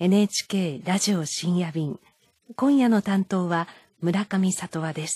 NHK ラジオ深夜便。今夜の担当は村上里和です。